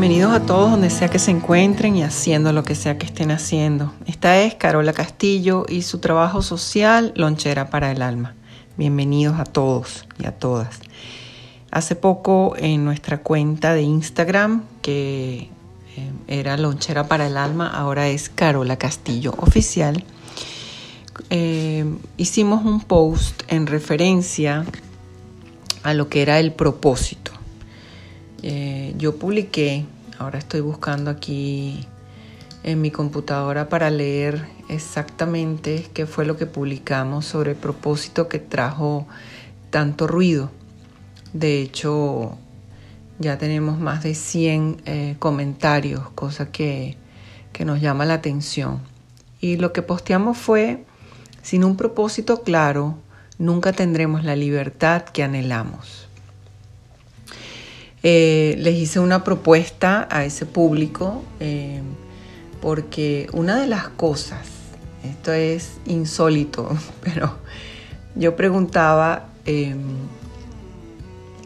Bienvenidos a todos donde sea que se encuentren y haciendo lo que sea que estén haciendo. Esta es Carola Castillo y su trabajo social Lonchera para el Alma. Bienvenidos a todos y a todas. Hace poco en nuestra cuenta de Instagram, que eh, era Lonchera para el Alma, ahora es Carola Castillo Oficial, eh, hicimos un post en referencia a lo que era el propósito. Eh, yo publiqué, ahora estoy buscando aquí en mi computadora para leer exactamente qué fue lo que publicamos sobre el propósito que trajo tanto ruido. De hecho, ya tenemos más de 100 eh, comentarios, cosa que, que nos llama la atención. Y lo que posteamos fue, sin un propósito claro, nunca tendremos la libertad que anhelamos. Eh, les hice una propuesta a ese público eh, porque una de las cosas, esto es insólito, pero yo preguntaba, eh,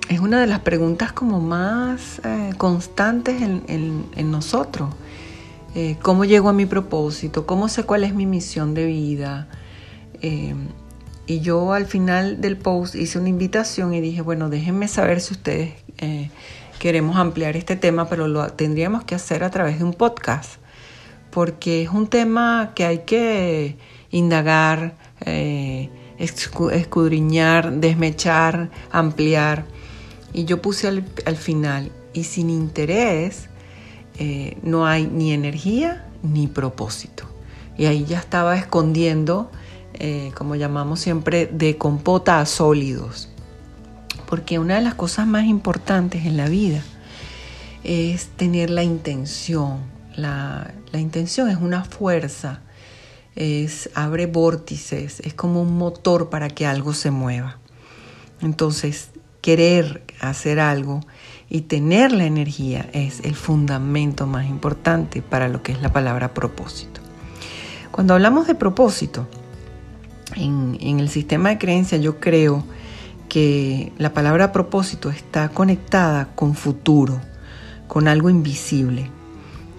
es una de las preguntas como más constantes en, en nosotros. ¿Cómo llego a mi propósito? ¿Cómo sé cuál es mi misión de vida? Y yo al final del post hice una invitación y dije, bueno, déjenme saber si ustedes eh, queremos ampliar este tema, pero lo tendríamos que hacer a través de un podcast, porque es un tema que hay que indagar, eh, escudriñar, desmechar, ampliar. Y yo puse al, final, y sin interés eh, no hay ni energía ni propósito. Y ahí ya estaba escondiendo, como llamamos siempre, de compota a sólidos porque una de las cosas más importantes en la vida es tener la intención. La, intención es una fuerza, es, abre vórtices, es como un motor para que algo se mueva. Entonces, querer hacer algo y tener la energía es el fundamento más importante para lo que es la palabra propósito. Cuando hablamos de propósito, en, en el sistema de creencia yo creo que la palabra propósito está conectada con futuro, con algo invisible.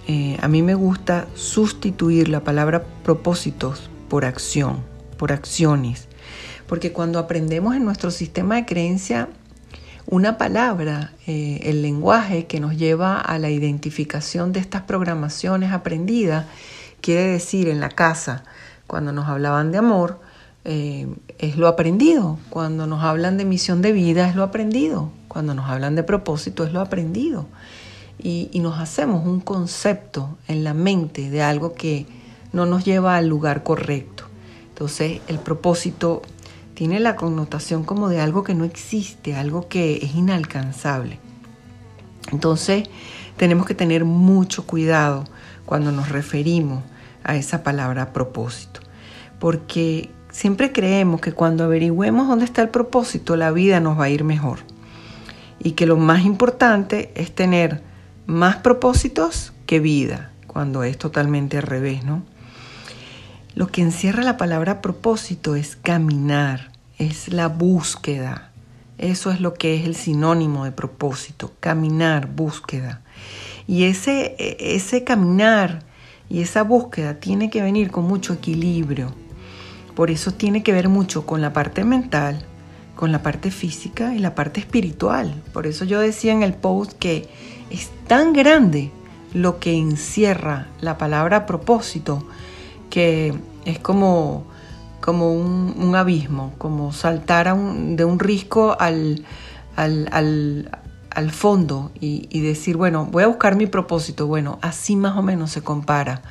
Eh, a mí me gusta sustituir la palabra propósitos por acción, por acciones, porque cuando aprendemos en nuestro sistema de creencia una palabra, eh, el lenguaje que nos lleva a la identificación de estas programaciones aprendidas, quiere decir en la casa, cuando nos hablaban de amor, eh, es lo aprendido. Cuando nos hablan de misión de vida es lo aprendido. Cuando nos hablan de propósito es lo aprendido. Y, y, nos hacemos un concepto en la mente de algo que no nos lleva al lugar correcto. Entonces el propósito tiene la connotación como de algo que no existe, algo que es inalcanzable. Entonces tenemos que tener mucho cuidado cuando nos referimos a esa palabra propósito, porque Siempre creemos que cuando averigüemos dónde está el propósito, la vida nos va a ir mejor. Y que lo más importante es tener más propósitos que vida, cuando es totalmente al revés, ¿no? Lo que encierra la palabra propósito es caminar, es la búsqueda. Eso es lo que es el sinónimo de propósito, caminar, búsqueda. Y ese, e, ese caminar y esa búsqueda tiene que venir con mucho equilibrio por eso tiene que ver mucho con la parte mental, con la parte física y la parte espiritual. Por eso yo decía en el post que es tan grande lo que encierra la palabra propósito que es como, como un, abismo, como saltar de un risco al, al, al fondo y, decir, bueno, voy a buscar mi propósito. Bueno, así más o menos se compara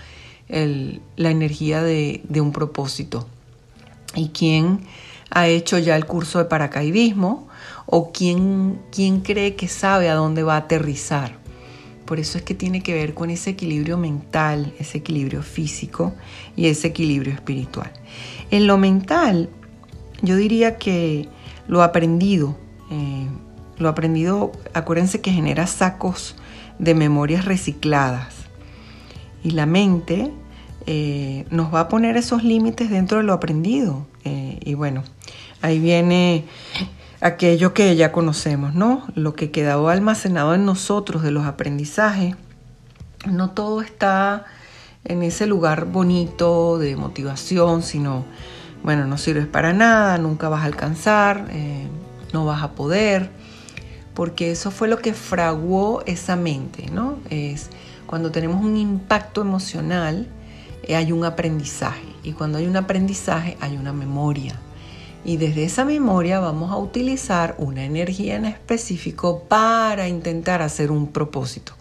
la energía de, un propósito. Y quién ha hecho ya el curso de paracaidismo o quién, quién cree que sabe a dónde va a aterrizar. Por eso es que tiene que ver con ese equilibrio mental, ese equilibrio físico y ese equilibrio espiritual. En lo mental, yo diría que lo aprendido, eh, lo aprendido, acuérdense que genera sacos de memorias recicladas. Y la mente eh, nos va a poner esos límites dentro de lo aprendido. Eh, y bueno, ahí viene aquello que ya conocemos, ¿no? Lo que quedó almacenado en nosotros de los aprendizajes. No todo está en ese lugar bonito de motivación, sino, bueno, no sirves para nada, nunca vas a alcanzar, eh, no vas a poder, porque eso fue lo que fraguó esa mente, ¿no? Es cuando tenemos un impacto emocional, hay un aprendizaje, y cuando hay un aprendizaje hay una memoria. Y desde esa memoria vamos a utilizar una energía en específico para intentar hacer un propósito.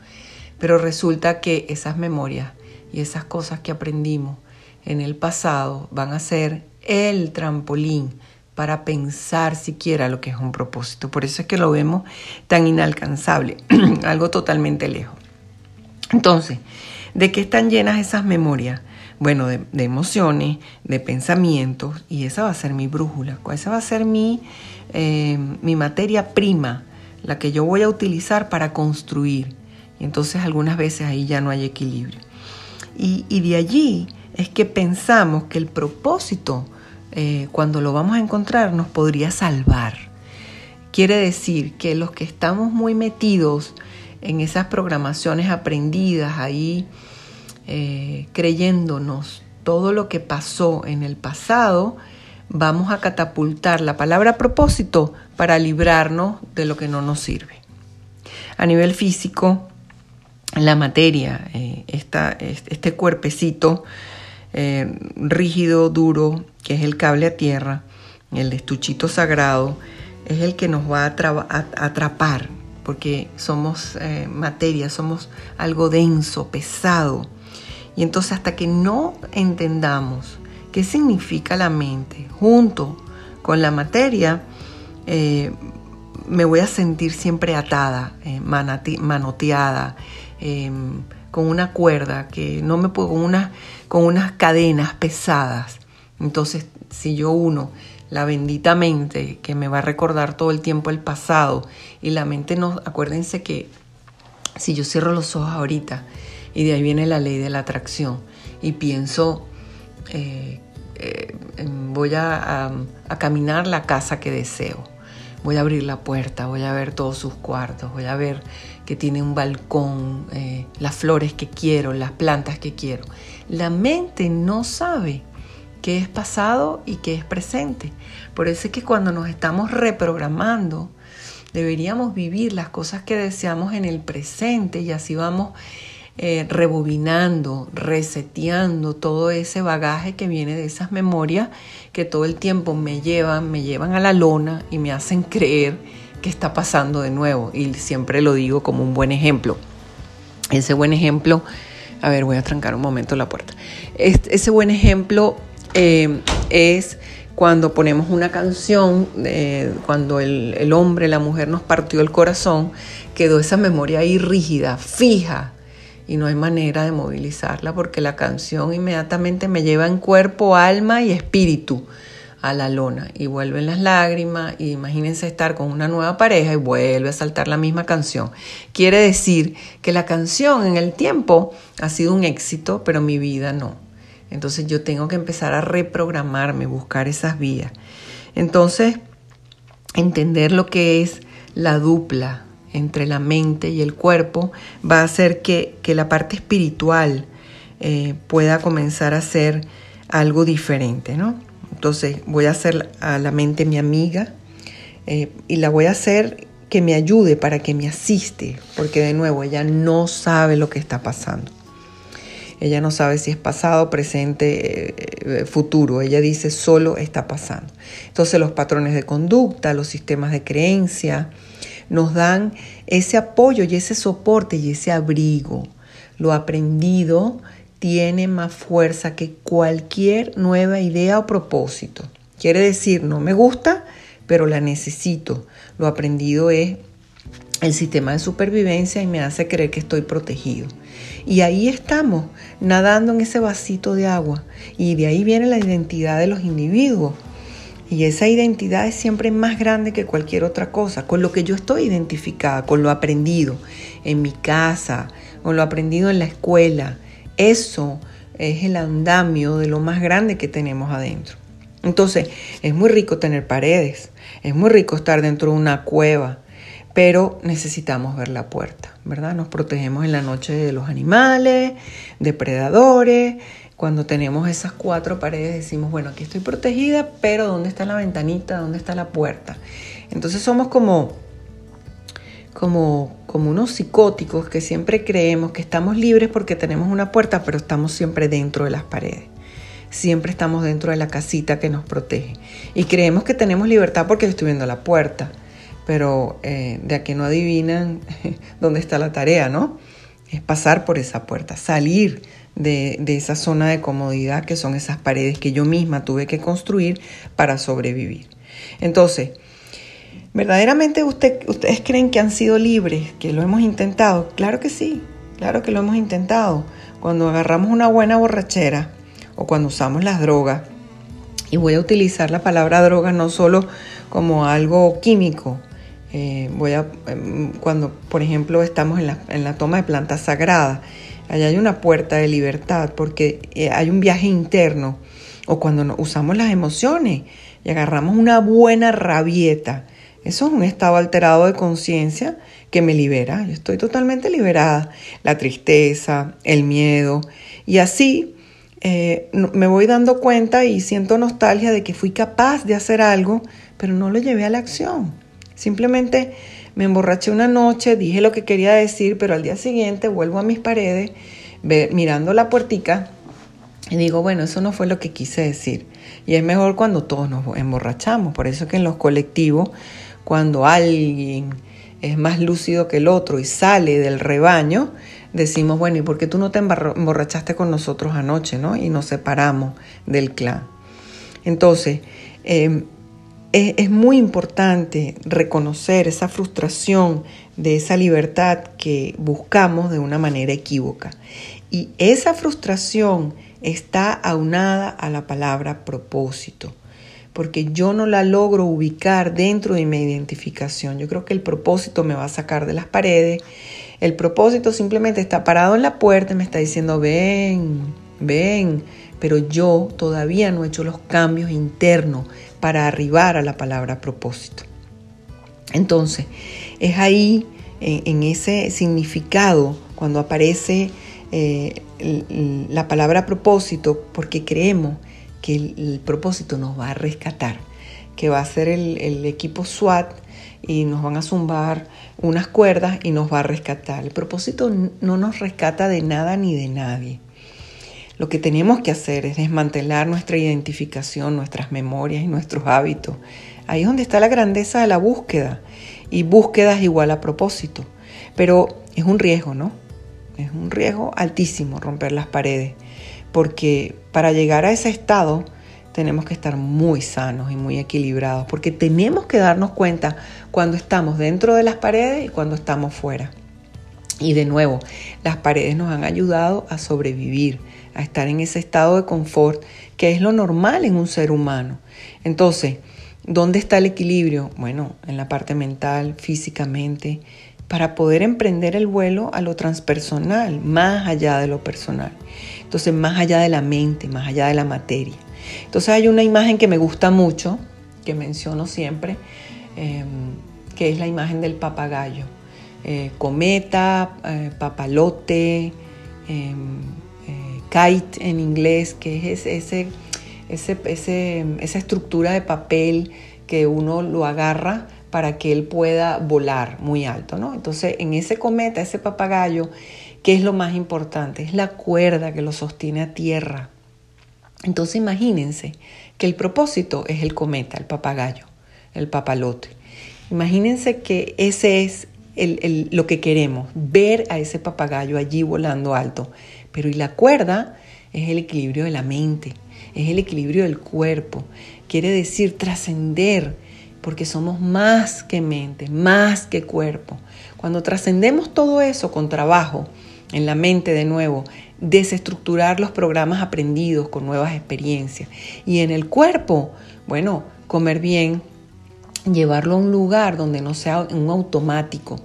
Pero resulta que esas memorias y esas cosas que aprendimos en el pasado van a ser el trampolín para pensar siquiera lo que es un propósito. Por eso es que lo vemos tan inalcanzable, algo totalmente lejos. Entonces, ¿de qué están llenas esas memorias? Bueno, de, emociones, de pensamientos, y esa va a ser mi brújula, esa va a ser mi, eh, mi materia prima, la que yo voy a utilizar para construir. Y entonces algunas veces ahí ya no hay equilibrio. Y, de allí es que pensamos que el propósito, eh, cuando lo vamos a encontrar, nos podría salvar. Quiere decir que los que estamos muy metidos en esas programaciones aprendidas ahí, eh, creyéndonos todo lo que pasó en el pasado, vamos a catapultar la palabra propósito para librarnos de lo que no nos sirve. A nivel físico, la materia, eh, este cuerpecito eh, rígido, duro, que es el cable a tierra, el estuchito sagrado, es el que nos va a, atrapar, porque somos eh, materia, somos algo denso, pesado. Y entonces hasta que no entendamos qué significa la mente junto con la materia, me voy a sentir siempre atada, manoteada, Em, con una cuerda, que no me puedo, con unas cadenas pesadas. Entonces, si yo uno la bendita mente que me va a recordar todo el tiempo el pasado y la mente no, acuérdense que si yo cierro los ojos ahorita y de ahí viene la ley de la atracción y pienso, eh, eh, voy a caminar la casa que deseo voy a abrir la puerta, voy a ver todos sus cuartos, voy a ver que tiene un balcón, eh, las flores que quiero, las plantas que quiero. La mente no sabe qué es pasado y qué es presente. Por eso es que cuando nos estamos reprogramando, deberíamos vivir las cosas que deseamos en el presente y así vamos eh, rebobinando, reseteando todo ese bagaje que viene de esas memorias que todo el tiempo me llevan, me llevan a la lona y me hacen creer que está pasando de nuevo. Y siempre lo digo como un buen ejemplo. Ese buen ejemplo, a ver, voy a trancar un momento la puerta. ese buen ejemplo eh, es cuando ponemos una canción, eh, cuando el, hombre, la mujer nos partió el corazón, quedó esa memoria ahí rígida, fija, y no hay manera de movilizarla porque la canción inmediatamente me lleva en cuerpo, alma y espíritu a la lona y vuelven las lágrimas y imagínense estar con una nueva pareja y vuelve a saltar la misma canción. Quiere decir que la canción en el tiempo ha sido un éxito, pero mi vida no. Entonces yo tengo que empezar a reprogramarme, buscar esas vías. Entonces, entender lo que es la dupla, entre la mente y el cuerpo va a hacer que, la parte espiritual eh, pueda comenzar a ser algo diferente, ¿no? Entonces voy a hacer a la mente mi amiga eh, y la voy a hacer que me ayude para que me asiste, porque de nuevo ella no sabe lo que está pasando. Ella no sabe si es pasado, presente, eh, futuro. Ella dice solo está pasando. Entonces los patrones de conducta, los sistemas de creencia, nos dan ese apoyo y ese soporte y ese abrigo. Lo aprendido tiene más fuerza que cualquier nueva idea o propósito. Quiere decir, no me gusta, pero la necesito. Lo aprendido es el sistema de supervivencia y me hace creer que estoy protegido. Y ahí estamos, nadando en ese vasito de agua. Y de ahí viene la identidad de los individuos. Y esa identidad es siempre más grande que cualquier otra cosa, con lo que yo estoy identificada, con lo aprendido en mi casa, con lo aprendido en la escuela. Eso es el andamio de lo más grande que tenemos adentro. Entonces, es muy rico tener paredes, es muy rico estar dentro de una cueva, pero necesitamos ver la puerta, ¿verdad? Nos protegemos en la noche de los animales, depredadores, cuando tenemos esas cuatro paredes decimos, bueno, aquí estoy protegida, pero ¿dónde está la ventanita? ¿Dónde está la puerta? Entonces somos como, como, como unos psicóticos que siempre creemos que estamos libres porque tenemos una puerta, pero estamos siempre dentro de las paredes. Siempre estamos dentro de la casita que nos protege. Y creemos que tenemos libertad porque estoy viendo la puerta. Pero eh, de aquí no adivinan dónde está la tarea, ¿no? Es pasar por esa puerta, salir de, esa zona de comodidad que son esas paredes que yo misma tuve que construir para sobrevivir. Entonces, ¿verdaderamente ustedes creen que han sido libres, que lo hemos intentado? Claro que sí, claro que lo hemos intentado. Cuando agarramos una buena borrachera o cuando usamos las drogas, y voy a utilizar la palabra droga no solo como algo químico, eh, voy a, em, cuando por ejemplo estamos en la, en la toma de plantas sagradas, Allá hay una puerta de libertad porque eh, hay un viaje interno. O cuando usamos las emociones y agarramos una buena rabieta. Eso es un estado alterado de conciencia que me libera. Yo estoy totalmente liberada. La tristeza, el miedo. Y así eh, me voy dando cuenta y siento nostalgia de que fui capaz de hacer algo, pero no lo llevé a la acción. Simplemente me emborraché una noche, dije lo que quería decir, pero al día siguiente vuelvo a mis paredes, mirando la puertica y digo, bueno, eso no fue lo que quise decir. Y es mejor cuando todos nos emborrachamos. Por eso que en los colectivos, cuando alguien es más lúcido que el otro y sale del rebaño, decimos, bueno, ¿y por qué tú no te emborrachaste con nosotros anoche, no? Y nos separamos del clan. Entonces, eh, es, muy importante reconocer esa frustración de esa libertad que buscamos de una manera equívoca. Y esa frustración está aunada a la palabra propósito, porque yo no la logro ubicar dentro de mi identificación. Yo creo que el propósito me va a sacar de las paredes. El propósito simplemente está parado en la puerta y me está diciendo, ven, ven, pero yo todavía no he hecho los cambios internos para arribar a la palabra propósito. Entonces, es ahí, en, ese significado, cuando aparece eh, la palabra propósito, porque creemos que el, propósito nos va a rescatar, que va a ser el, el equipo SWAT y nos van a zumbar unas cuerdas y nos va a rescatar. El propósito no nos rescata de nada ni de nadie. Lo que tenemos que hacer es desmantelar nuestra identificación, nuestras memorias y nuestros hábitos. Ahí es donde está la grandeza de la búsqueda. Y búsqueda es igual a propósito. Pero es un riesgo, ¿no? Es un riesgo altísimo romper las paredes. Porque para llegar a ese estado tenemos que estar muy sanos y muy equilibrados. Porque tenemos que darnos cuenta cuando estamos dentro de las paredes y cuando estamos fuera. Y de nuevo, las paredes nos han ayudado a sobrevivir a estar en ese estado de confort que es lo normal en un ser humano. Entonces, ¿dónde está el equilibrio? Bueno, en la parte mental, físicamente, para poder emprender el vuelo a lo transpersonal, más allá de lo personal. Entonces, más allá de la mente, más allá de la materia. Entonces, hay una imagen que me gusta mucho, que menciono siempre, em, que es la imagen del papagayo. Eh, cometa, eh, papalote, em, kite en inglés, que es ese, ese, esa estructura de papel que uno lo agarra para que él pueda volar muy alto, ¿no? Entonces, en ese cometa, ese papagayo, ¿qué es lo más importante? Es la cuerda que lo sostiene a tierra. Entonces, imagínense que el propósito es el cometa, el papagayo, el papalote. Imagínense que ese es lo que queremos, ver a ese papagayo allí volando alto. Pero y la cuerda es el equilibrio de la mente, es el equilibrio del cuerpo. Quiere decir trascender, porque somos más que mente, más que cuerpo. Cuando trascendemos todo eso con trabajo, en la mente de nuevo, desestructurar los programas aprendidos con nuevas experiencias. Y en el cuerpo, bueno, comer bien, llevarlo a un lugar donde no sea un automático,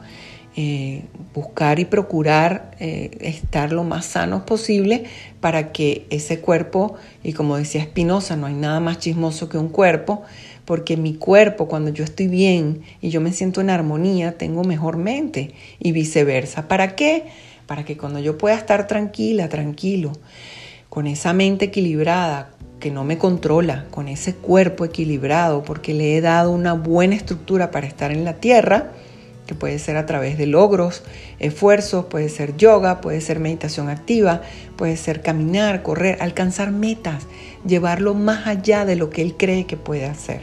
eh, buscar y procurar eh, estar lo más sanos posible para que ese cuerpo, y como decía Espinosa, no hay nada más chismoso que un cuerpo, porque mi cuerpo, cuando yo estoy bien y yo me siento en armonía, tengo mejor mente y viceversa. ¿Para qué? Para que cuando yo pueda estar tranquila, tranquilo, con esa mente equilibrada, que no me controla, con ese cuerpo equilibrado, porque le he dado una buena estructura para estar en la tierra, que puede ser a través de logros, esfuerzos, puede ser yoga, puede ser meditación activa, puede ser caminar, correr, alcanzar metas, llevarlo más allá de lo que él cree que puede hacer.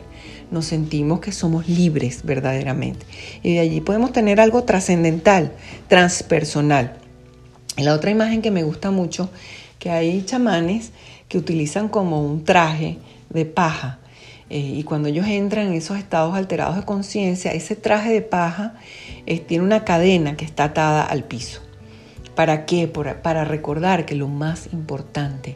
Nos sentimos que somos libres verdaderamente. Y de allí podemos tener algo trascendental, transpersonal. La otra imagen que me gusta mucho, que hay chamanes que utilizan como un traje de paja. Eh, y cuando ellos entran en esos estados alterados de conciencia, ese traje de paja eh, tiene una cadena que está atada al piso. ¿Para qué? para recordar que lo más importante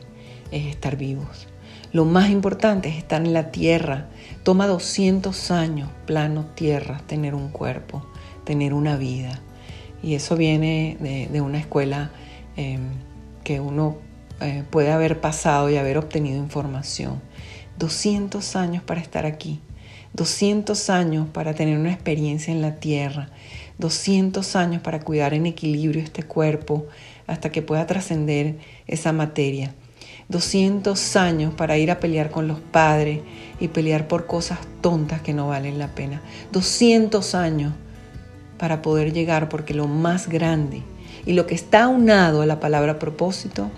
es estar vivos. Lo más importante es estar en la tierra. Toma 200 años, plano tierra, tener un cuerpo, tener una vida. Y eso viene de, una escuela em, que uno eh, puede haber pasado y haber obtenido información. 200 años para estar aquí, 200 años para tener una experiencia en la tierra, 200 años para cuidar en equilibrio este cuerpo hasta que pueda trascender esa materia. 200 años para ir a pelear con los padres y pelear por cosas tontas que no valen la pena. 200 años para poder llegar porque lo más grande y lo que está aunado a la palabra propósito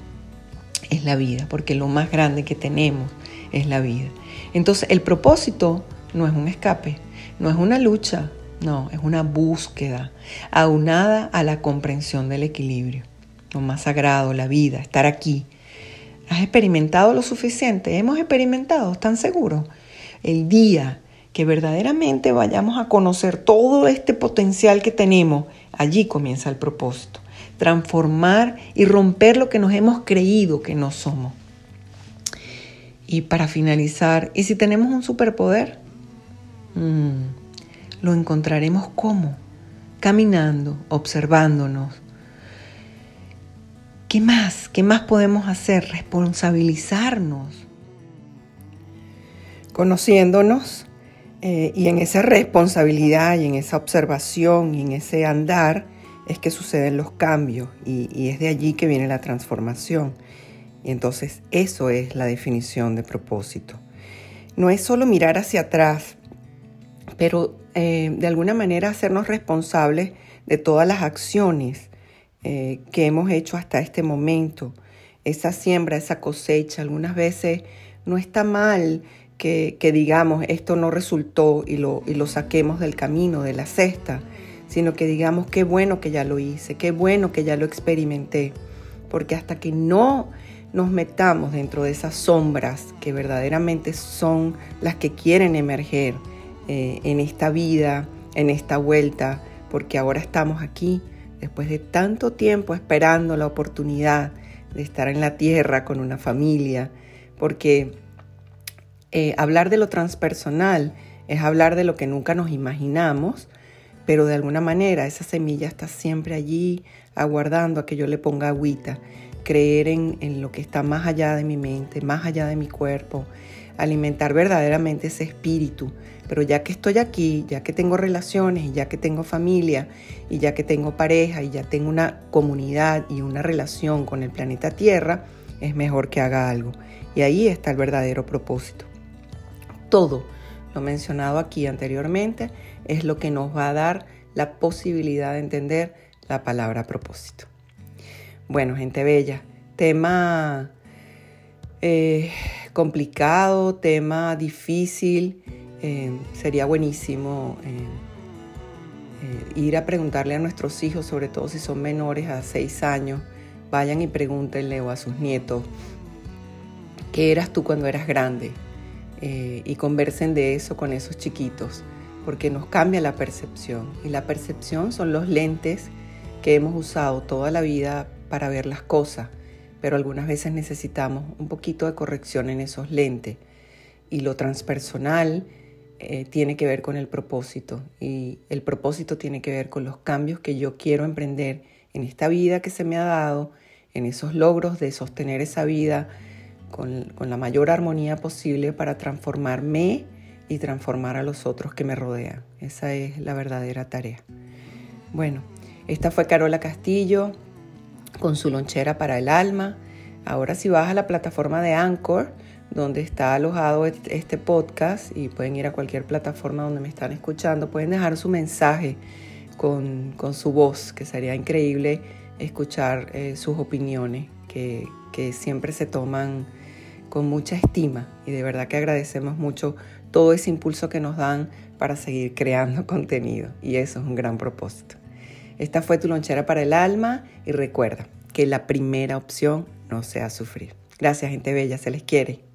es la vida, porque lo más grande que tenemos es la vida. Entonces el propósito no es un escape, no es una lucha, no, es una búsqueda aunada a la comprensión del equilibrio, lo más sagrado, la vida, estar aquí. ¿Has experimentado lo suficiente? ¿Hemos experimentado? ¿Están seguros? El día que verdaderamente vayamos a conocer todo este potencial que tenemos, allí comienza el propósito transformar y romper lo que nos hemos creído que no somos. Y para finalizar, ¿y si tenemos un superpoder? Mm, lo encontraremos cómo? Caminando, observándonos. ¿Qué más? ¿Qué más podemos hacer? Responsabilizarnos. Conociéndonos eh, y en esa responsabilidad y en esa observación y en ese andar, es que suceden los cambios y, es de allí que viene la transformación. Y entonces eso es la definición de propósito. No es solo mirar hacia atrás, pero eh, de alguna manera hacernos responsables de todas las acciones eh, que hemos hecho hasta este momento. Esa siembra, esa cosecha, algunas veces no está mal que, digamos esto no resultó y lo, y lo saquemos del camino, de la cesta sino que digamos qué bueno que ya lo hice, qué bueno que ya lo experimenté, porque hasta que no nos metamos dentro de esas sombras que verdaderamente son las que quieren emerger eh, en esta vida, en esta vuelta, porque ahora estamos aquí, después de tanto tiempo esperando la oportunidad de estar en la tierra con una familia, porque eh, hablar de lo transpersonal es hablar de lo que nunca nos imaginamos, pero de alguna manera esa semilla está siempre allí aguardando a que yo le ponga agüita, creer en, lo que está más allá de mi mente, más allá de mi cuerpo, alimentar verdaderamente ese espíritu. Pero ya que estoy aquí, ya que tengo relaciones ya que tengo familia y ya que tengo pareja y ya tengo una comunidad y una relación con el planeta Tierra, es mejor que haga algo. Y ahí está el verdadero propósito. Todo lo mencionado aquí anteriormente es lo que nos va a dar la posibilidad de entender la palabra propósito. Bueno, gente bella, tema eh, complicado, tema difícil. Eh, sería buenísimo eh, ir a preguntarle a nuestros hijos, sobre todo si son menores a 6 años, vayan y pregúntenle o a sus nietos, ¿qué eras tú cuando eras grande? Y conversen de eso con esos chiquitos, porque nos cambia la percepción. Y la percepción son los lentes que hemos usado toda la vida para ver las cosas, pero algunas veces necesitamos un poquito de corrección en esos lentes. Y lo transpersonal eh, tiene que ver con el propósito y el propósito tiene que ver con los cambios que yo quiero emprender en esta vida que se me ha dado, en esos logros de sostener esa vida con, con la mayor armonía posible para transformarme y transformar a los otros que me rodean. Esa es la verdadera tarea. Bueno, esta fue Carola Castillo con su lonchera para el alma. Ahora si vas a la plataforma de Anchor, donde está alojado este podcast y pueden ir a cualquier plataforma donde me están escuchando, pueden dejar su mensaje con, su voz, que sería increíble escuchar eh, sus opiniones, que, que siempre se toman con mucha estima y de verdad que agradecemos mucho todo ese impulso que nos dan para seguir creando contenido y eso es un gran propósito. Esta fue tu lonchera para el alma y recuerda que la primera opción no sea sufrir. Gracias gente bella, se les quiere.